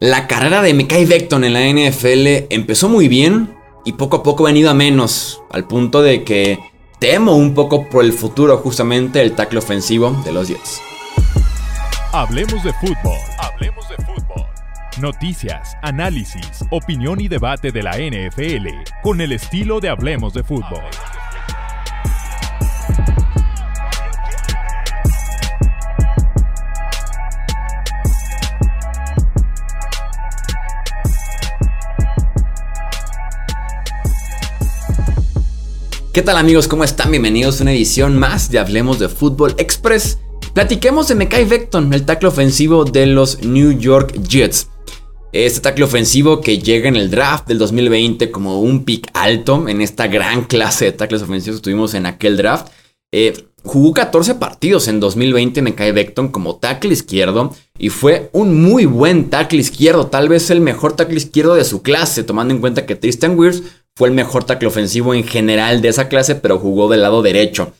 La carrera de Mekai Beckton en la NFL empezó muy bien y poco a poco ha venido a menos, al punto de que temo un poco por el futuro justamente el tackle ofensivo de los Jets. Hablemos de fútbol. Hablemos de fútbol. Noticias, análisis, opinión y debate de la NFL con el estilo de Hablemos de fútbol. ¿Qué tal amigos? ¿Cómo están? Bienvenidos a una edición más de Hablemos de Fútbol Express. Platiquemos de Mekai Beckton, el tackle ofensivo de los New York Jets. Este tackle ofensivo que llega en el draft del 2020 como un pick alto en esta gran clase de tackles ofensivos que tuvimos en aquel draft. Eh, jugó 14 partidos en 2020 Mekai Beckton como tackle izquierdo y fue un muy buen tackle izquierdo, tal vez el mejor tackle izquierdo de su clase, tomando en cuenta que Tristan Wirfs fue el mejor tackle ofensivo en general de esa clase, pero jugó del lado derecho.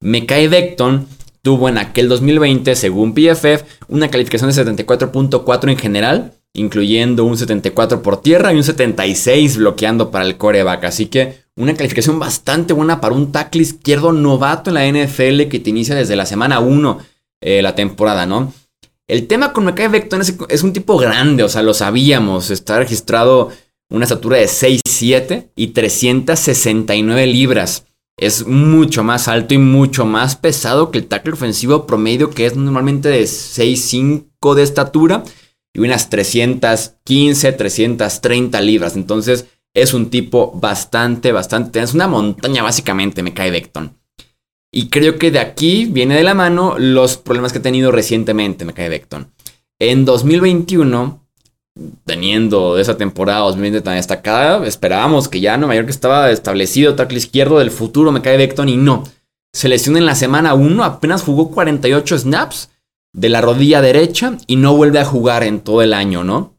Mekai Beckton tuvo en aquel 2020, según PFF, una calificación de 74.4 en general, incluyendo un 74 por tierra y un 76 bloqueando para el coreback. Así que una calificación bastante buena para un tackle izquierdo novato en la NFL que te inicia desde la semana 1 eh, la temporada, ¿no? El tema con Mekai Beckton es, es, un tipo grande, o sea, lo sabíamos. Está registrado una estatura de 6'7 y 369 libras. Es mucho más alto y mucho más pesado que el tackle ofensivo promedio que es normalmente de 6'5 de estatura y unas 315, 330 libras. Entonces es un tipo bastante, bastante... Es una montaña básicamente, me cae Beckton. Y creo que de aquí viene de la mano los problemas que ha tenido recientemente, me cae Beckton. En 2021 teniendo esa temporada 2020 tan destacada, esperábamos que ya Nueva York estaba establecido, tackle izquierdo del futuro, me cae Beckton y no. Se lesiona en la semana 1, apenas jugó 48 snaps de la rodilla derecha y no vuelve a jugar en todo el año, ¿no?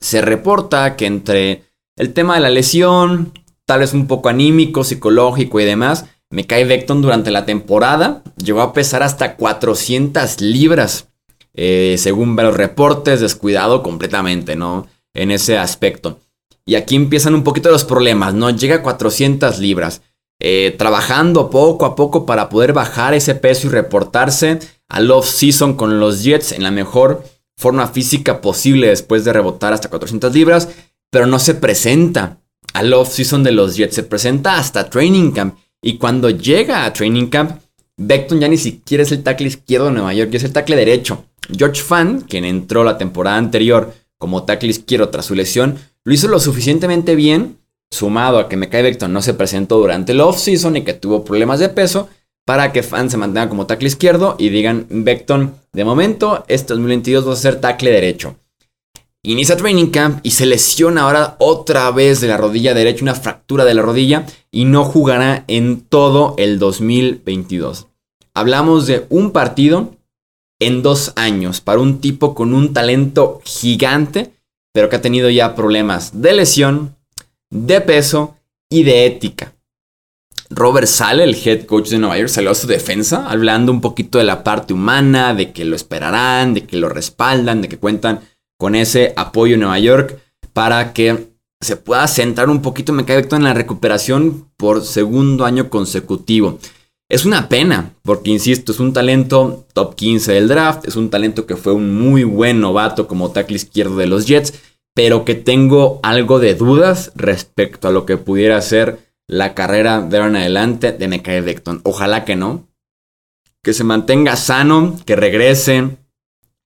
Se reporta que entre el tema de la lesión, tal vez un poco anímico, psicológico y demás, me cae Beckton durante la temporada llegó a pesar hasta 400 libras. Eh, según los reportes, descuidado completamente, ¿no? En ese aspecto. Y aquí empiezan un poquito los problemas, ¿no? Llega a 400 libras. Eh, trabajando poco a poco para poder bajar ese peso y reportarse al off-season con los Jets en la mejor forma física posible después de rebotar hasta 400 libras, pero no se presenta al off-season de los Jets, se presenta hasta Training Camp. Y cuando llega a Training Camp, Beckton ya ni siquiera es el tackle izquierdo de Nueva York, es el tackle derecho. George Fan, quien entró la temporada anterior como tackle izquierdo tras su lesión, lo hizo lo suficientemente bien, sumado a que Mekai Beckton no se presentó durante el offseason y que tuvo problemas de peso, para que Fan se mantenga como tackle izquierdo y digan, Beckton, de momento, este 2022 va a ser tackle derecho. Inicia training camp y se lesiona ahora otra vez de la rodilla derecha, una fractura de la rodilla, y no jugará en todo el 2022. Hablamos de un partido en dos años para un tipo con un talento gigante, pero que ha tenido ya problemas de lesión, de peso y de ética. Robert Sale, el head coach de Nueva York, salió a su defensa, hablando un poquito de la parte humana, de que lo esperarán, de que lo respaldan, de que cuentan con ese apoyo en Nueva York para que se pueda centrar un poquito, me cae en la recuperación por segundo año consecutivo. Es una pena, porque insisto, es un talento top 15 del draft, es un talento que fue un muy buen novato como tackle izquierdo de los Jets, pero que tengo algo de dudas respecto a lo que pudiera ser la carrera de ahora en adelante de Mekay Beckton. Ojalá que no. Que se mantenga sano, que regrese,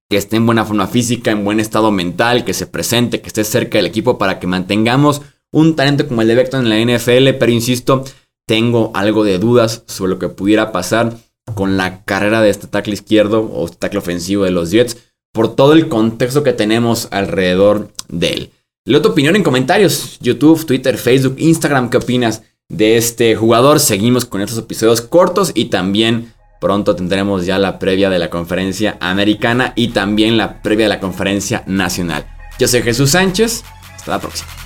que esté en buena forma física, en buen estado mental, que se presente, que esté cerca del equipo para que mantengamos un talento como el de Beckton en la NFL, pero insisto, tengo algo de dudas sobre lo que pudiera pasar con la carrera de este tackle izquierdo o tackle ofensivo de los Jets por todo el contexto que tenemos alrededor de él. Leo tu opinión en comentarios, YouTube, Twitter, Facebook, Instagram, ¿qué opinas de este jugador? Seguimos con estos episodios cortos y también pronto tendremos ya la previa de la conferencia americana y también la previa de la conferencia nacional. Yo soy Jesús Sánchez, hasta la próxima.